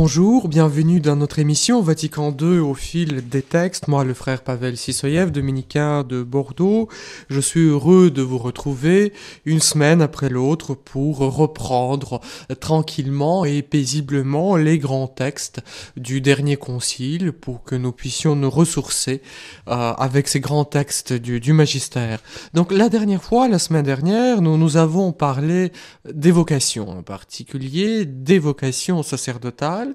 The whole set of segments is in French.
Bonjour, bienvenue dans notre émission Vatican II au fil des textes. Moi, le frère Pavel Sissoyev, dominicain de Bordeaux. Je suis heureux de vous retrouver une semaine après l'autre pour reprendre tranquillement et paisiblement les grands textes du dernier concile pour que nous puissions nous ressourcer euh, avec ces grands textes du, du magistère. Donc la dernière fois, la semaine dernière, nous nous avons parlé d'évocation, en particulier d'évocation sacerdotale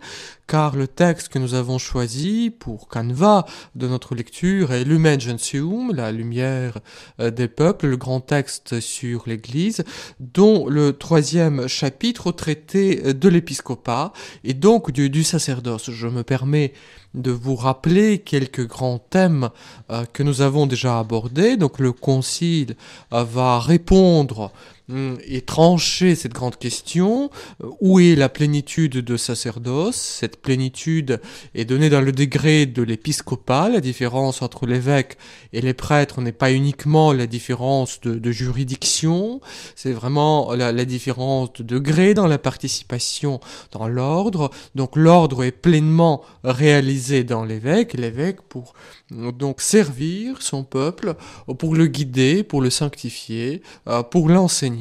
car le texte que nous avons choisi pour canevas de notre lecture est Lumen Gentium, la lumière euh, des peuples, le grand texte sur l'Église, dont le troisième chapitre traitait de l'épiscopat et donc du, du sacerdoce. Je me permets de vous rappeler quelques grands thèmes euh, que nous avons déjà abordés. Donc le concile euh, va répondre et trancher cette grande question. Euh, où est la plénitude de sacerdoce? Cette plénitude est donnée dans le degré de l'épiscopat. La différence entre l'évêque et les prêtres n'est pas uniquement la différence de, juridiction, c'est vraiment la, la différence de degré dans la participation dans l'ordre. Donc l'ordre est pleinement réalisé dans l'évêque, l'évêque pour donc servir son peuple, pour le guider, pour le sanctifier, euh, pour l'enseigner,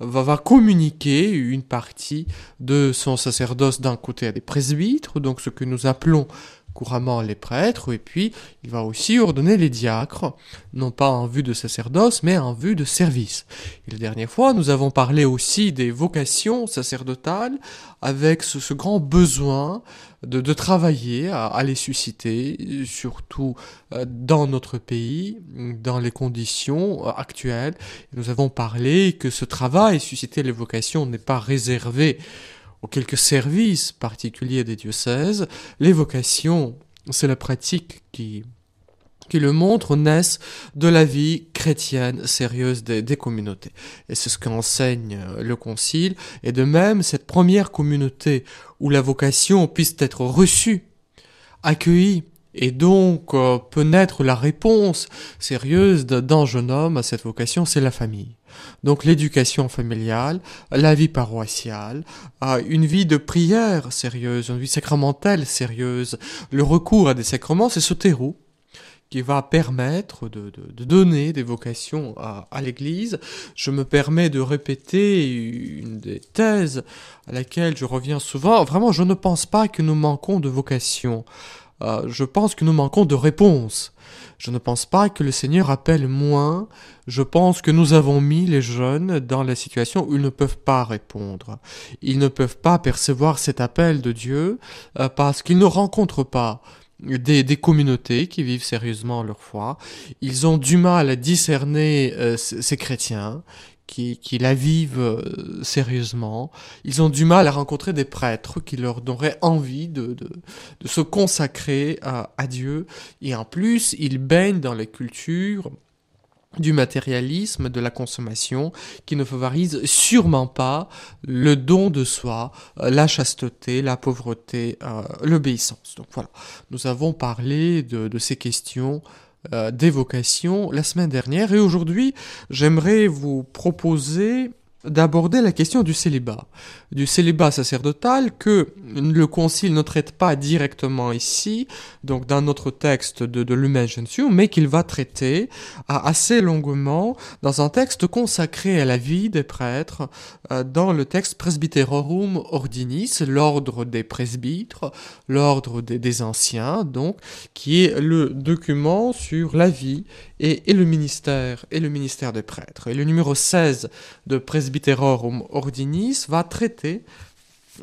va, va communiquer une partie de son sacerdoce d'un côté à des presbytres, donc ce que nous appelons couramment les prêtres, et puis il va aussi ordonner les diacres, non pas en vue de sacerdoce, mais en vue de service. Et la dernière fois, nous avons parlé aussi des vocations sacerdotales, avec ce, grand besoin de, de travailler à, à, les susciter, surtout euh, dans notre pays, dans les conditions euh, actuelles. Nous avons parlé que ce travail, susciter les vocations, n'est pas réservé aux quelques services particuliers des diocèses, les vocations, c'est la pratique qui, qui le montre, naissent de la vie chrétienne sérieuse des, des communautés. Et c'est ce qu'enseigne le Concile. Et de même, cette première communauté où la vocation puisse être reçue, accueillie, et donc euh, peut naître la réponse sérieuse d'un jeune homme à cette vocation, c'est la famille. Donc l'éducation familiale, la vie paroissiale, euh, une vie de prière sérieuse, une vie sacramentelle sérieuse, le recours à des sacrements, c'est ce terreau qui va permettre de, donner des vocations à, à l'Église. Je me permets de répéter une des thèses à laquelle je reviens souvent. Vraiment, je ne pense pas que nous manquons de vocation. Euh, je pense que nous manquons de réponses. Je ne pense pas que le Seigneur appelle moins. Je pense que nous avons mis les jeunes dans la situation où ils ne peuvent pas répondre. Ils ne peuvent pas percevoir cet appel de Dieu euh, parce qu'ils ne rencontrent pas des, des, communautés qui vivent sérieusement leur foi. Ils ont du mal à discerner euh, ces chrétiens qui, qui la vivent euh, sérieusement. Ils ont du mal à rencontrer des prêtres qui leur donneraient envie de, de, de se consacrer à, à, Dieu. Et en plus, ils baignent dans les cultures du matérialisme, de la consommation, qui ne favorise sûrement pas le don de soi, euh, la chasteté, la pauvreté, euh, l'obéissance. Donc voilà, nous avons parlé de, de ces questions euh, d'évocation la semaine dernière. Et aujourd'hui j'aimerais vous proposer d'aborder la question du célibat, du célibat sacerdotal que le concile ne traite pas directement ici, donc dans notre texte de, de Lumen Gentium, mais qu'il va traiter assez longuement dans un texte consacré à la vie des prêtres, euh, dans le texte Presbyterorum Ordinis, l'ordre des presbytres, l'ordre des, anciens, donc, qui est le document sur la vie et, et, le ministère et le ministère des prêtres. Et le numéro 16 de Presbyterorum Ordinis va traiter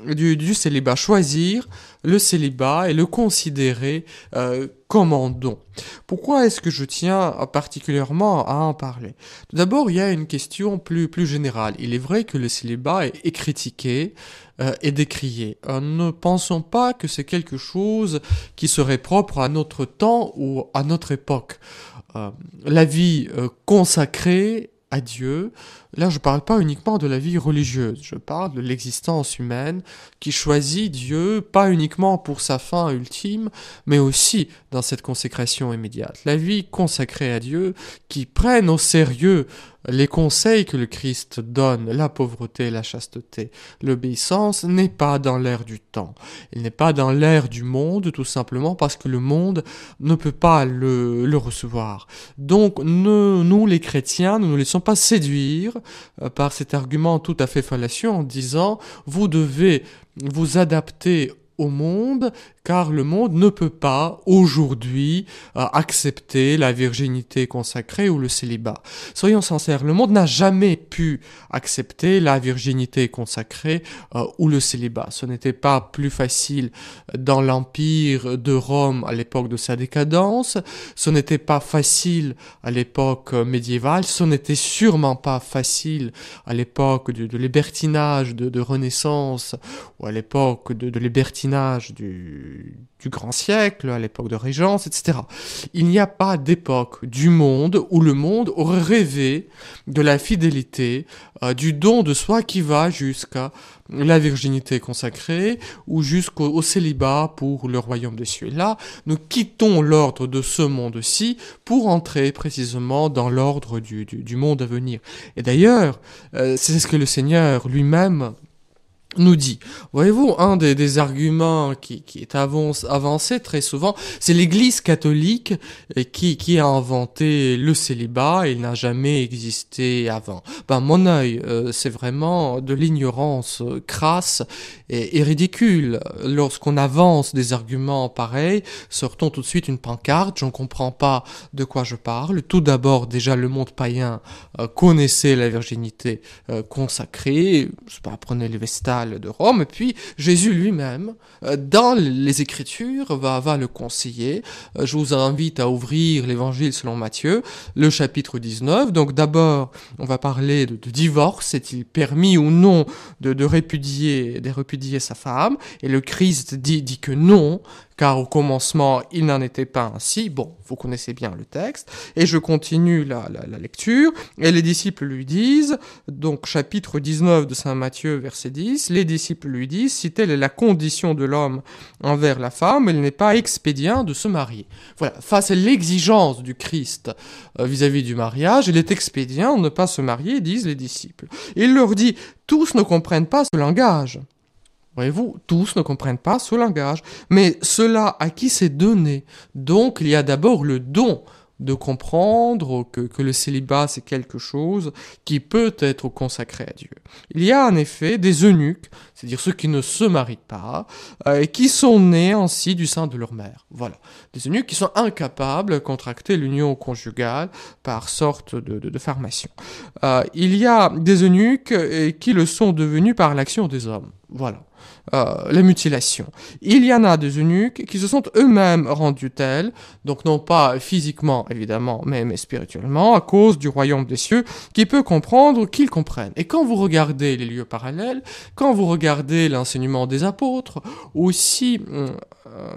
du, célibat, choisir le célibat et le considérer euh, comme un don. Pourquoi est-ce que je tiens particulièrement à en parler? Tout d'abord, il y a une question plus, plus générale. Il est vrai que le célibat est, critiqué euh, et décrié. Euh, ne pensons pas que c'est quelque chose qui serait propre à notre temps ou à notre époque. la vie consacrée à Dieu Là, je ne parle pas uniquement de la vie religieuse, je parle de l'existence humaine qui choisit Dieu pas uniquement pour sa fin ultime, mais aussi dans cette consécration immédiate. La vie consacrée à Dieu qui prenne au sérieux les conseils que le Christ donne, la pauvreté, la chasteté, l'obéissance, n'est pas dans l'air du temps. Il n'est pas dans l'air du monde, tout simplement parce que le monde ne peut pas le, le recevoir. Donc, nous, les chrétiens, ne nous laissons pas séduire euh, par cet argument tout à fait fallacieux en disant vous devez vous adapter au monde, car le monde ne peut pas aujourd'hui euh, accepter la virginité consacrée ou le célibat. Soyons sincères, le monde n'a jamais pu accepter la virginité consacrée euh, ou le célibat. Ce n'était pas plus facile dans l'empire de Rome à l'époque de sa décadence, ce n'était pas facile à l'époque médiévale, ce n'était sûrement pas facile à l'époque de, libertinage de, Renaissance ou à l'époque de, de libertinage du, grand siècle, à l'époque de Régence, etc. Il n'y a pas d'époque du monde où le monde aurait rêvé de la fidélité, euh, du don de soi qui va jusqu'à la virginité consacrée ou jusqu'au célibat pour le royaume des cieux. là, nous quittons l'ordre de ce monde-ci pour entrer précisément dans l'ordre du, monde à venir. Et d'ailleurs, euh, c'est ce que le Seigneur lui-même nous dit. Voyez-vous, un des, arguments qui, est avancé très souvent, c'est l'Église catholique euh, qui, a inventé le célibat, il n'a jamais existé avant. Ben, mon œil, euh, c'est vraiment de l'ignorance euh, crasse et, ridicule. Lorsqu'on avance des arguments pareils, sortons tout de suite une pancarte, je ne comprends pas de quoi je parle. Tout d'abord, déjà, le monde païen connaissait la virginité consacrée, je sais pas, prenez les De Rome, puis Jésus lui-même, euh, dans les Écritures, va, va le conseiller. Euh, je vous invite à ouvrir l'Évangile selon Matthieu, le chapitre 19. Donc d'abord, on va parler de, divorce, est-il permis ou non de, répudier, de répudier sa femme? Et le Christ dit que non, car au commencement il n'en était pas ainsi. Bon, vous connaissez bien le texte, et je continue la, la, lecture, et les disciples lui disent, donc chapitre 19 de Saint Matthieu, verset 10, les disciples lui disent, si telle est la condition de l'homme envers la femme, il n'est pas expédient de se marier. Voilà, face à l'exigence du Christ euh, vis-à-vis -vis du mariage, il est expédient de ne pas se marier, disent les disciples. Il leur dit, tous ne comprennent pas ce langage. Voyez-vous, tous ne comprennent pas ce langage, mais cela à qui c'est donné? Donc il y a d'abord le don de comprendre que, le célibat c'est quelque chose qui peut être consacré à Dieu. Il y a en effet des eunuques, c'est-à-dire ceux qui ne se marient pas, euh, et qui sont nés ainsi du sein de leur mère. Voilà. Des eunuques qui sont incapables de contracter l'union conjugale par sorte de formation. Euh, il y a des eunuques euh, qui le sont devenus par l'action des hommes. Voilà. Euh, la mutilation. Il y en a des eunuques qui se sont eux-mêmes rendus tels, donc non pas physiquement évidemment, mais, mais spirituellement, à cause du royaume des cieux, qui peut comprendre qu'ils comprennent. Et quand vous regardez les lieux parallèles, quand vous regardez l'enseignement des apôtres, aussi euh,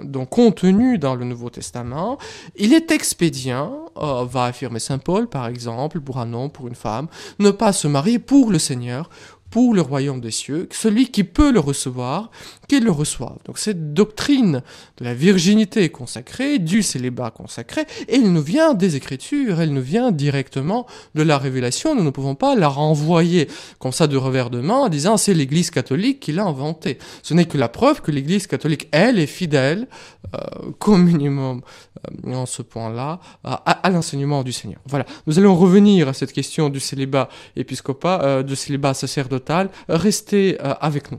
donc contenu dans le Nouveau Testament, il est expédient, euh, va affirmer Saint Paul par exemple, pour un homme, pour une femme, ne pas se marier pour le Seigneur, pour le royaume des cieux, celui qui peut le recevoir, qu'il le reçoive. Donc cette doctrine de la virginité consacrée, du célibat consacré, elle nous vient des Écritures, elle nous vient directement de la révélation, nous ne pouvons pas la renvoyer comme ça de revers de main en disant c'est l'Église catholique qui l'a inventé. Ce n'est que la preuve que l'Église catholique, elle, est fidèle, euh, comme minimum euh, en ce point-là, à, à l'enseignement du Seigneur. Voilà, nous allons revenir à cette question du célibat épiscopat, euh, du célibat sacerdotal Restez euh, avec nous.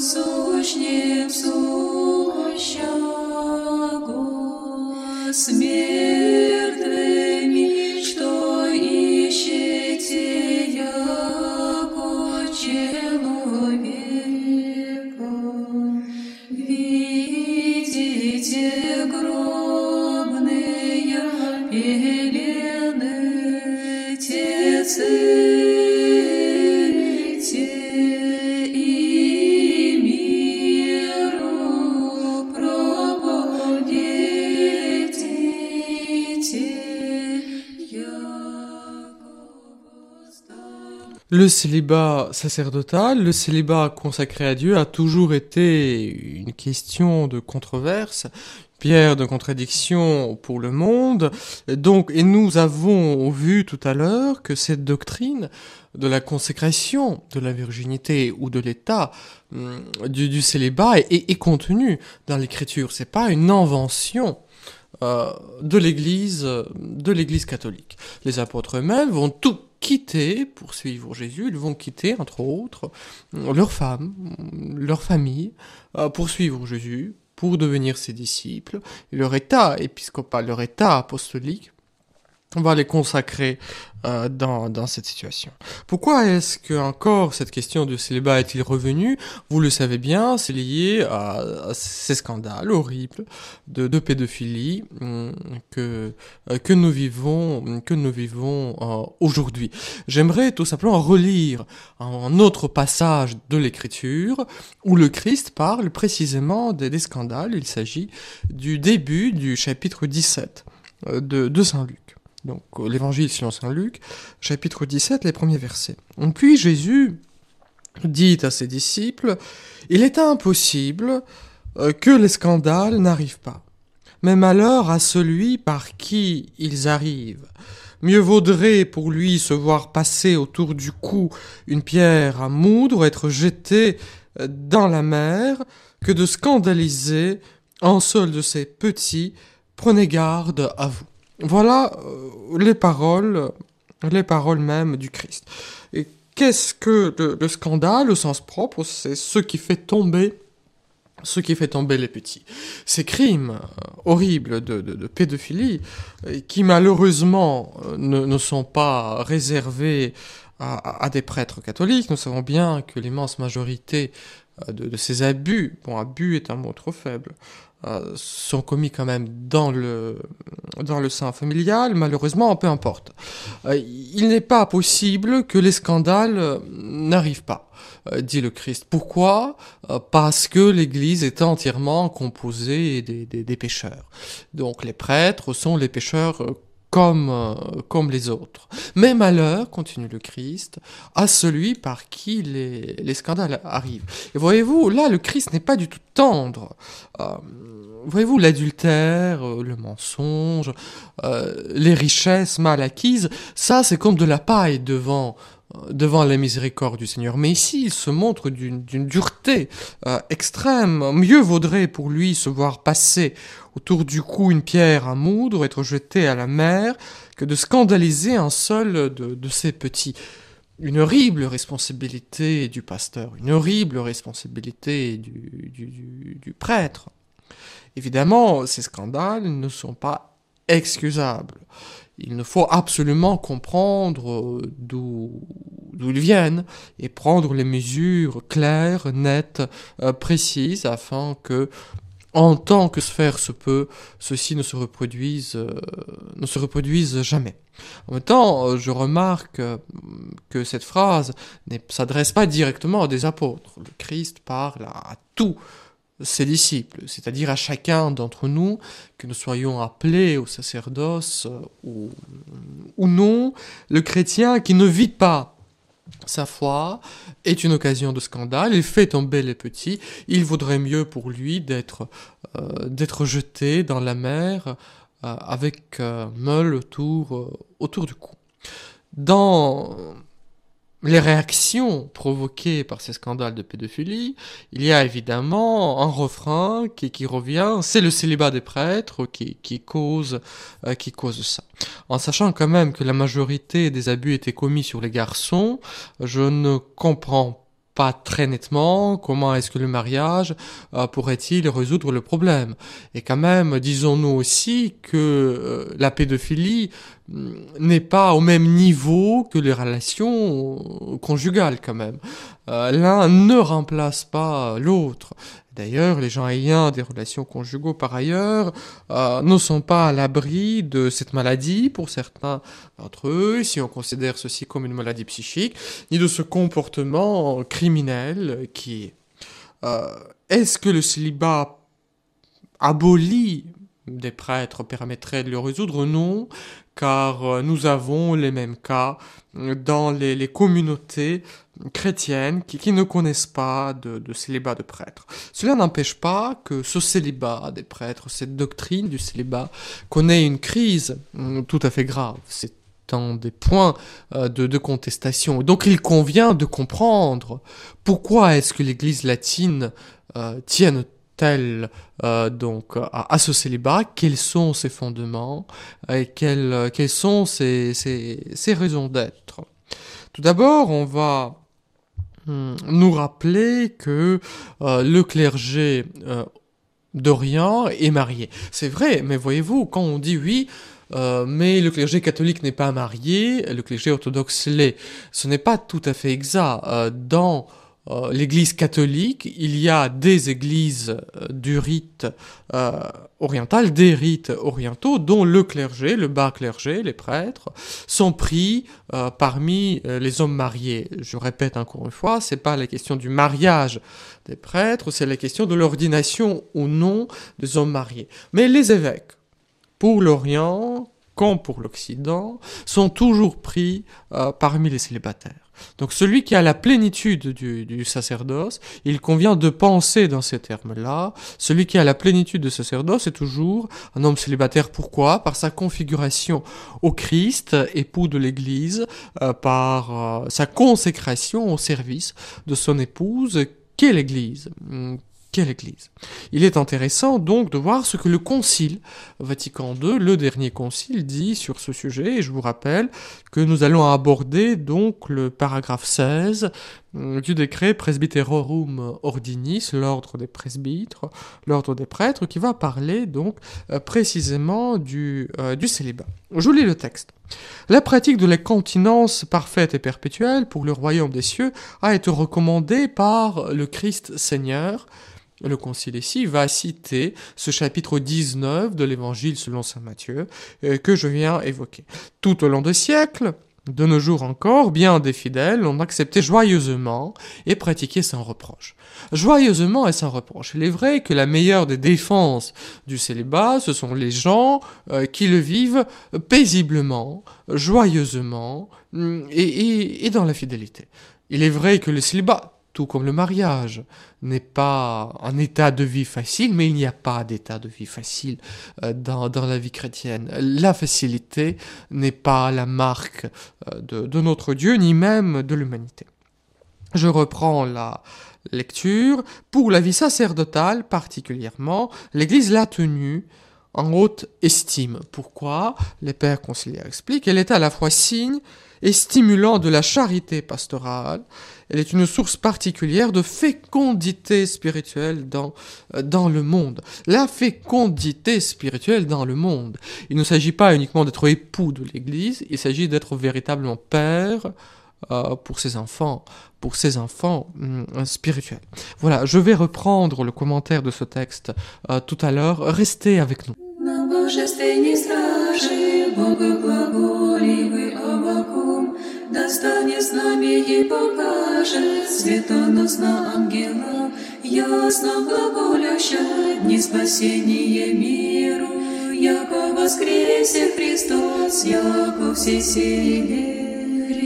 насущным сумоща, смерть. Le célibat sacerdotal, le célibat consacré à Dieu a toujours été une question de controverse, pierre de contradiction pour le monde. Donc, et nous avons vu tout à l'heure que cette doctrine de la consécration de la virginité ou de l'état hum, du, célibat est, contenue dans l'écriture. C'est pas une invention euh, de l'Église, de l'Église catholique. Les apôtres eux-mêmes vont tout quitter pour suivre Jésus, ils vont quitter, entre autres, leurs femmes, leur famille, euh, pour suivre Jésus, pour devenir ses disciples. leur état épiscopal, leur état apostolique, on va les consacrer euh, dans, dans, cette situation. Pourquoi est-ce que encore cette question du célibat est-il revenu? Vous le savez bien, c'est lié à, ces scandales horribles de, de pédophilie hum, que euh, que nous vivons que nous vivons euh, aujourd'hui. J'aimerais tout simplement relire un autre passage de l'Écriture où le Christ parle précisément des, des scandales. Il s'agit du début du chapitre 17 de, de Saint Luc. Donc euh, l'évangile selon Saint Luc, chapitre 17, les premiers versets. Puis Jésus dit à ses disciples, Il est impossible euh, que les scandales n'arrivent pas, mais malheur à celui par qui ils arrivent. Mieux vaudrait pour lui se voir passer autour du cou une pierre à moudre, être jeté euh, dans la mer, que de scandaliser un seul de ces petits. Prenez garde à vous. Voilà euh, les paroles, les paroles même du Christ. Et qu'est-ce que le, scandale au sens propre? C'est ce qui fait tomber ce qui fait tomber les petits. Ces crimes euh, horribles de, pédophilie, euh, qui malheureusement ne, sont pas réservés à, des prêtres catholiques, nous savons bien que l'immense majorité de, ces abus, bon abus est un mot trop faible, euh, sont commis quand même dans le, dans le sein familial, malheureusement, peu importe. Euh, il n'est pas possible que les scandales euh, n'arrivent pas, dit le Christ. Pourquoi? Parce que l'Église est entièrement composée des, des, des pécheurs. Donc les prêtres sont les pécheurs comme, euh, comme les autres. Mais malheur, continue le Christ, à celui par qui les, les scandales arrivent. Et voyez-vous, là, le Christ n'est pas du tout tendre. Euh, voyez-vous, l'adultère, euh, le mensonge, les richesses mal acquises, ça, c'est comme de la paille devant devant la miséricorde du Seigneur. Mais ici, il se montre d'une dureté extrême. Mieux vaudrait pour lui se voir passer autour du cou une pierre à moudre, être jeté à la mer, que de scandaliser un seul de, ces petits. Une horrible responsabilité du pasteur, une horrible responsabilité du, du prêtre. Évidemment, ces scandales ne sont pas excusables. Il ne faut absolument comprendre d'où ils viennent et prendre les mesures claires, nettes, euh, précises afin que en tant que sphère se peut, ceci ne se reproduise, euh, ne se reproduise jamais. En même temps, euh, je remarque euh, que cette phrase ne s'adresse pas directement à des apôtres. Le Christ parle à, tous ses disciples, c'est-à-dire à chacun d'entre nous, que nous soyons appelés au sacerdoce ou, ou non, le chrétien qui ne vit pas sa foi est une occasion de scandale, il fait tomber les petits, il vaudrait mieux pour lui d'être euh, jeté dans la mer euh, avec euh, meule autour, autour du cou. Dans les réactions provoquées par ces scandales de pédophilie, il y a évidemment un refrain qui, revient, c'est le célibat des prêtres qui, qui, cause, euh, qui cause ça. En sachant quand même que la majorité des abus étaient commis sur les garçons, je ne comprends très nettement comment est-ce que le mariage euh, pourrait-il résoudre le problème? Et quand même, disons-nous aussi que euh, la pédophilie mm, n'est pas au même niveau que les relations conjugales quand même. Euh, l'un ne remplace pas l'autre. D'ailleurs, les gens ayant des relations conjugaux par ailleurs euh, ne sont pas à l'abri de cette maladie pour certains d'entre eux, si on considère ceci comme une maladie psychique, ni de ce comportement criminel qui est. Euh, Est-ce que le célibat abolit des prêtres permettrait de le résoudre? Non, car euh, nous avons les mêmes cas dans les, communautés chrétiennes qui, ne connaissent pas de, célibat de prêtres. Cela n'empêche pas que ce célibat des prêtres, cette doctrine du célibat, connaît une crise mm, tout à fait grave. C'est un des points euh, de, contestation. Donc il convient de comprendre pourquoi est-ce que l'Église latine euh, tienne euh, donc à, ce célibat, quels sont ses fondements et quelles, quelles sont ses, ses, raisons d'être? Tout d'abord, on va hum, nous rappeler que euh, le clergé euh, d'Orient est marié. C'est vrai, mais voyez-vous, quand on dit oui, euh, mais le clergé catholique n'est pas marié, le clergé orthodoxe l'est. Ce n'est pas tout à fait exact. Euh, dans euh, l'Église catholique, il y a des églises euh, du rite euh, oriental, des rites orientaux, dont le clergé, le bas clergé, les prêtres, sont pris parmi les hommes mariés. Je répète encore une fois, c'est pas la question du mariage des prêtres, c'est la question de l'ordination ou non des hommes mariés. Mais les évêques, pour l'Orient, pour l'Occident, sont toujours pris euh, parmi les célibataires. Donc celui qui a la plénitude du, du, sacerdoce, il convient de penser dans ces termes-là. Celui qui a la plénitude de sacerdoce est toujours un homme célibataire. Pourquoi? Par sa configuration au Christ, époux de l'Église, euh, par euh, sa consécration au service de son épouse, qu'est l'Église quelle Église Il est intéressant donc de voir ce que le Concile Vatican II, le dernier concile, dit sur ce sujet, et je vous rappelle que nous allons aborder donc le paragraphe 16 euh, du décret Presbyterorum Ordinis, l'ordre des presbytres, l'ordre des prêtres, qui va parler donc euh, précisément du, euh, du célibat. Je vous lis le texte. La pratique de la continence parfaite et perpétuelle pour le royaume des cieux a été recommandée par le Christ Seigneur, le concile ici va citer ce chapitre 19 de l'évangile selon saint Matthieu euh, que je viens évoquer. Tout au long des siècles, de nos jours encore, bien des fidèles l'ont accepté joyeusement et pratiqué sans reproche. Joyeusement et sans reproche. Il est vrai que la meilleure des défenses du célibat, ce sont les gens euh, qui le vivent paisiblement, joyeusement et, et dans la fidélité. Il est vrai que le célibat, tout comme le mariage, n'est pas un état de vie facile, mais il n'y a pas d'état de vie facile euh, dans, la vie chrétienne. La facilité n'est pas la marque euh, de, notre Dieu, ni même de l'humanité. Je reprends la lecture. Pour la vie sacerdotale particulièrement, l'Église l'a tenue en haute estime. Pourquoi? Les pères conciliaires expliquent. Elle est à la fois signe et stimulant de la charité pastorale elle est une source particulière de fécondité spirituelle dans, euh, dans le monde. La fécondité spirituelle dans le monde. Il ne s'agit pas uniquement d'être époux de l'Église, il s'agit d'être véritablement père euh, pour ses enfants, pour ses enfants euh, spirituels. Voilà, je vais reprendre le commentaire de ce texte euh, tout à l'heure. Restez avec nous. Достанет знамя ей покажет, Светоносна ангела, Ясно глаголяща, Дни спасения миру, Яко воскресе Христос, Яко все силе.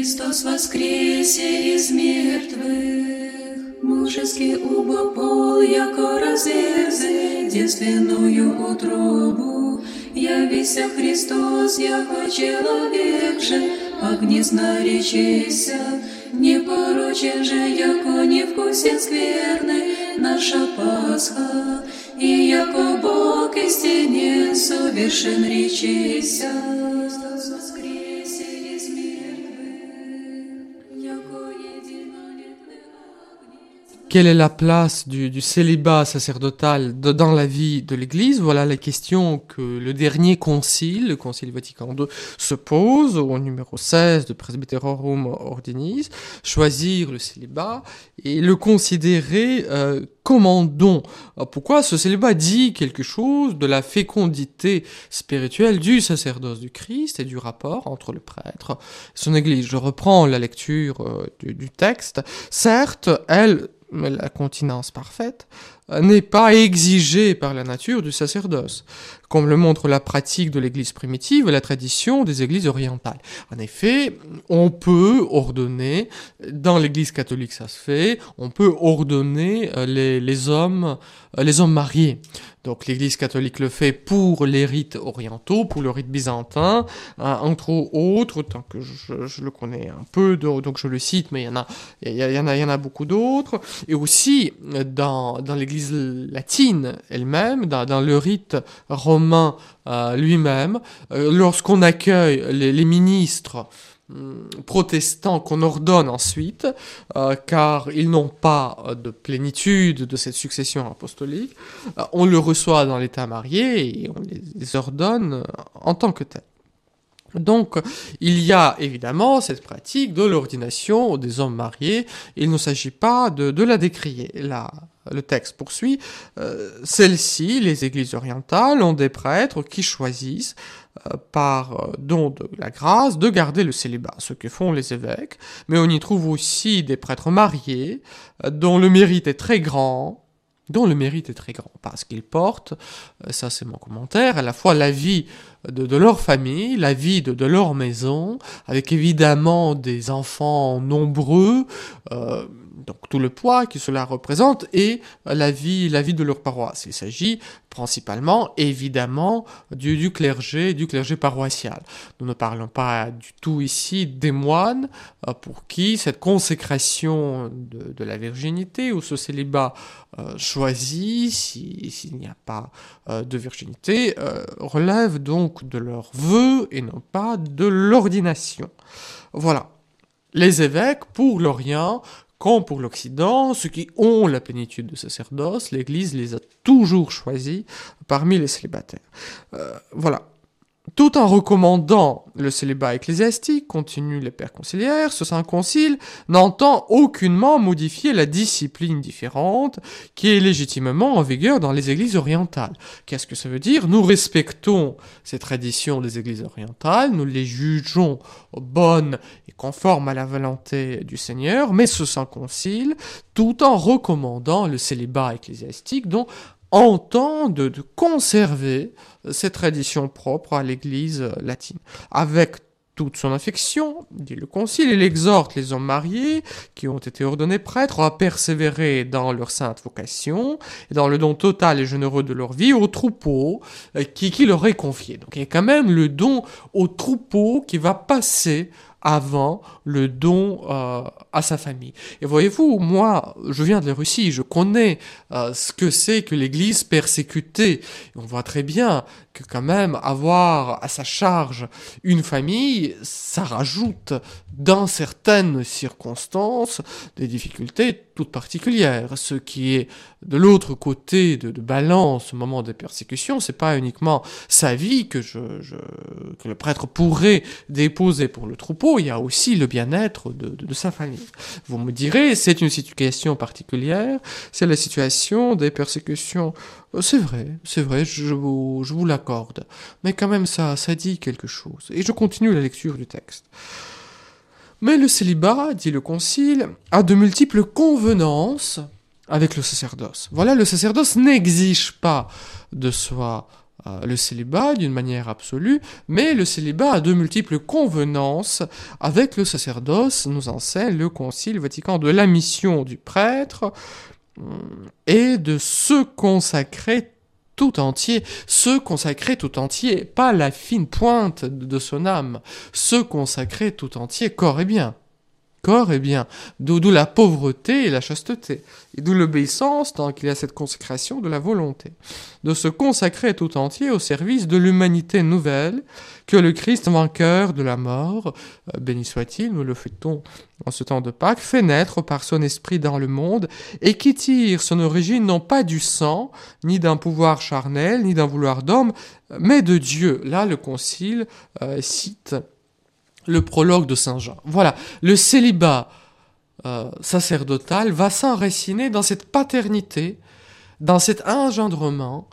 Христос воскресе из мертвых, Мужеский убопол, Яко разверзе Девственную утробу, Явися Христос, Яко человек же, огнесно речися, непорочен же, яко не вкусен скверный наша Пасха, и яко Бог истине совершен речися. Quelle est la place du, célibat sacerdotal dans la vie de l'Église? Voilà la question que le dernier concile, le Concile Vatican II, se pose au numéro 16 de Presbyterorum Ordinis. Choisir le célibat et le considérer euh, comme un don. Pourquoi ce célibat dit quelque chose de la fécondité spirituelle du sacerdoce du Christ et du rapport entre le prêtre et son Église? Je reprends la lecture euh, du texte. Certes, elle la continence parfaite, n'est pas exigée par la nature du sacerdoce, comme le montre la pratique de l'Église primitive et la tradition des Églises orientales. En effet, on peut ordonner, dans l'Église catholique ça se fait, on peut ordonner euh, les, hommes, euh, les hommes mariés. Donc l'Église catholique le fait pour les rites orientaux, pour le rite byzantin, hein, entre autres, tant que je, le connais un peu, donc je le cite, mais il y en a, beaucoup d'autres. Et aussi dans l'Église latine elle-même, dans, le rite romain euh, lui-même, euh, lorsqu'on accueille les ministres Hum, protestants qu'on ordonne ensuite, euh, car ils n'ont pas de plénitude de cette succession apostolique, on le reçoit dans l'état marié et on les, ordonne en tant que tel. Donc, il y a évidemment cette pratique de l'ordination des hommes mariés. Il ne s'agit pas de, la décrier. Là, le texte poursuit. Celles-ci, les églises orientales, ont des prêtres qui choisissent euh, par euh, don de la grâce, de garder le célibat, ce que font les évêques, mais on y trouve aussi des prêtres mariés, euh, dont le mérite est très grand, dont le mérite est très grand, parce qu'ils portent, ça c'est mon commentaire, à la fois la vie de, leur famille, la vie de, leur maison, avec évidemment des enfants nombreux, donc tout le poids que cela représente et la vie, la vie de leur paroisse. Il s'agit principalement, évidemment, du, clergé, du clergé paroissial. Nous ne parlons pas du tout ici des moines euh, pour qui cette consécration de, la virginité ou ce célibat euh, choisi, s'il n'y a pas euh, de virginité, relève donc de leur vœu et non pas de l'ordination. Voilà. Les évêques, pour l'Orient, comme pour l'Occident, ceux qui ont la plénitude de sacerdoce, l'Église les a toujours choisis parmi les célibataires. Euh, voilà. Tout en recommandant le célibat ecclésiastique, continue les pères conciliaires, ce Saint Concile n'entend aucunement modifier la discipline différente qui est légitimement en vigueur dans les églises orientales. Qu'est-ce que ça veut dire? Nous respectons ces traditions des églises orientales, nous les jugeons bonnes et conformes à la volonté du Seigneur, mais ce Saint Concile, tout en recommandant le célibat ecclésiastique, dont entend de, conserver cette tradition propre à l'Église latine, avec toute son affection, dit le Concile, il exhorte les hommes mariés qui ont été ordonnés prêtres à persévérer dans leur sainte vocation et dans le don total et généreux de leur vie au troupeau euh, qui, qui leur est confié. Donc il y a quand même le don au troupeau qui va passer avant le don euh, à sa famille. Et voyez-vous, moi, je viens de la Russie, je connais euh, ce que c'est que l'Église persécutée. on voit très bien que quand même avoir à sa charge une famille, ça rajoute dans certaines circonstances des difficultés toutes particulières. Ce qui est de l'autre côté de, balance au moment des persécutions, c'est pas uniquement sa vie que le prêtre pourrait déposer pour le troupeau, il y a aussi le bien-être de, sa famille. Vous me direz, c'est une situation particulière, c'est la situation des persécutions. Euh, c'est vrai, c'est vrai, je vous, je vous l'accorde. Mais quand même, ça, ça dit quelque chose. Et je continue la lecture du texte. Mais le célibat, dit le Concile, a de multiples convenances avec le sacerdoce. Voilà, le sacerdoce n'exige pas de soi le célibat d'une manière absolue, mais le célibat a de multiples convenances avec le sacerdoce, nous enseigne le Concile Vatican de la mission du prêtre euh, et de se consacrer tout entier, se consacrer tout entier, pas la fine pointe de son âme, se consacrer tout entier corps et bien. Corps, eh bien, d'où la pauvreté et la chasteté, et d'où l'obéissance tant qu'il y a cette consécration de la volonté, de se consacrer tout entier au service de l'humanité nouvelle que le Christ vainqueur de la mort, euh, béni soit-il, nous le fêtons en ce temps de Pâques, fait naître par son esprit dans le monde et qui tire son origine non pas du sang, ni d'un pouvoir charnel, ni d'un vouloir d'homme, mais de Dieu. Là, le Concile euh, cite le prologue de Saint Jean. Voilà, le célibat euh, sacerdotal va s'enraciner dans cette paternité, dans cet engendrement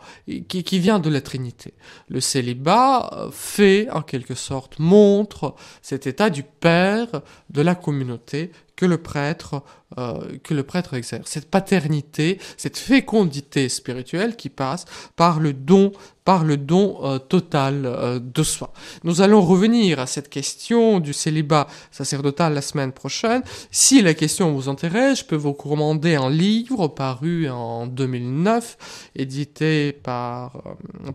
qui, vient de la Trinité. Le célibat fait, en quelque sorte, montre cet état du Père de la communauté que le prêtre euh, que le prêtre exerce. Cette paternité, cette fécondité spirituelle qui passe par le don, par le don euh, total euh, de soi. Nous allons revenir à cette question du célibat sacerdotal la semaine prochaine. Si la question vous intéresse, je peux vous recommander un livre paru en 2009, édité par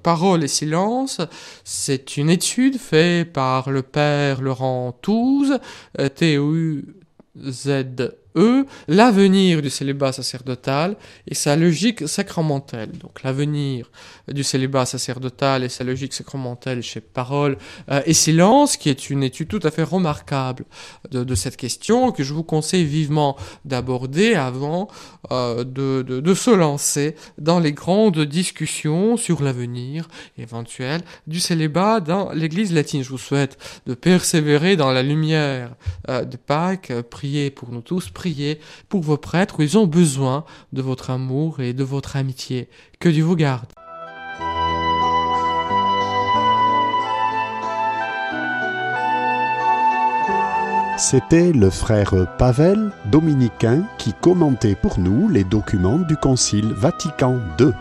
Parole et Silence. C'est une étude faite par le père Laurent Touze, TU Z L'avenir du célibat sacerdotal et sa logique sacramentelle. Donc l'avenir du célibat sacerdotal et sa logique sacramentelle chez Parole euh, et Silence, qui est une étude tout à fait remarquable de, cette question, que je vous conseille vivement d'aborder avant euh, de, se lancer dans les grandes discussions sur l'avenir éventuel du célibat dans l'Église latine. Je vous souhaite de persévérer dans la lumière euh, de Pâques, priez pour nous tous, pour vos prêtres, ils ont besoin de votre amour et de votre amitié. Que Dieu vous garde. C'était le frère Pavel, dominicain, qui commentait pour nous les documents du Concile Vatican II.